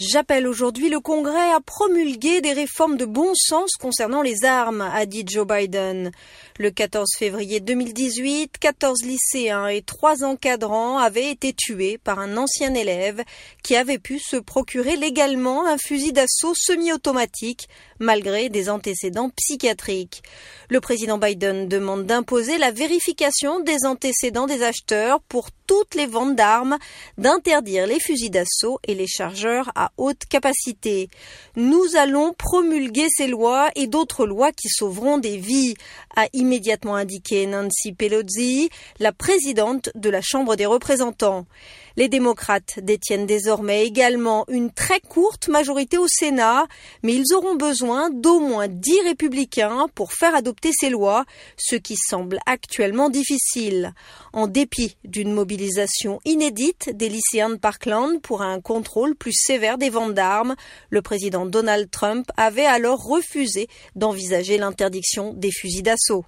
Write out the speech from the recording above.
J'appelle aujourd'hui le Congrès à promulguer des réformes de bon sens concernant les armes, a dit Joe Biden. Le 14 février 2018, 14 lycéens et 3 encadrants avaient été tués par un ancien élève qui avait pu se procurer légalement un fusil d'assaut semi-automatique malgré des antécédents psychiatriques. Le président Biden demande d'imposer la vérification des antécédents des acheteurs pour toutes les ventes d'armes, d'interdire les fusils d'assaut et les chargeurs haute capacité. Nous allons promulguer ces lois et d'autres lois qui sauveront des vies, a immédiatement indiqué Nancy Pelosi, la présidente de la Chambre des représentants. Les démocrates détiennent désormais également une très courte majorité au Sénat, mais ils auront besoin d'au moins dix républicains pour faire adopter ces lois, ce qui semble actuellement difficile. En dépit d'une mobilisation inédite des lycéens de Parkland pour un contrôle plus sévère des ventes d'armes, le président Donald Trump avait alors refusé d'envisager l'interdiction des fusils d'assaut.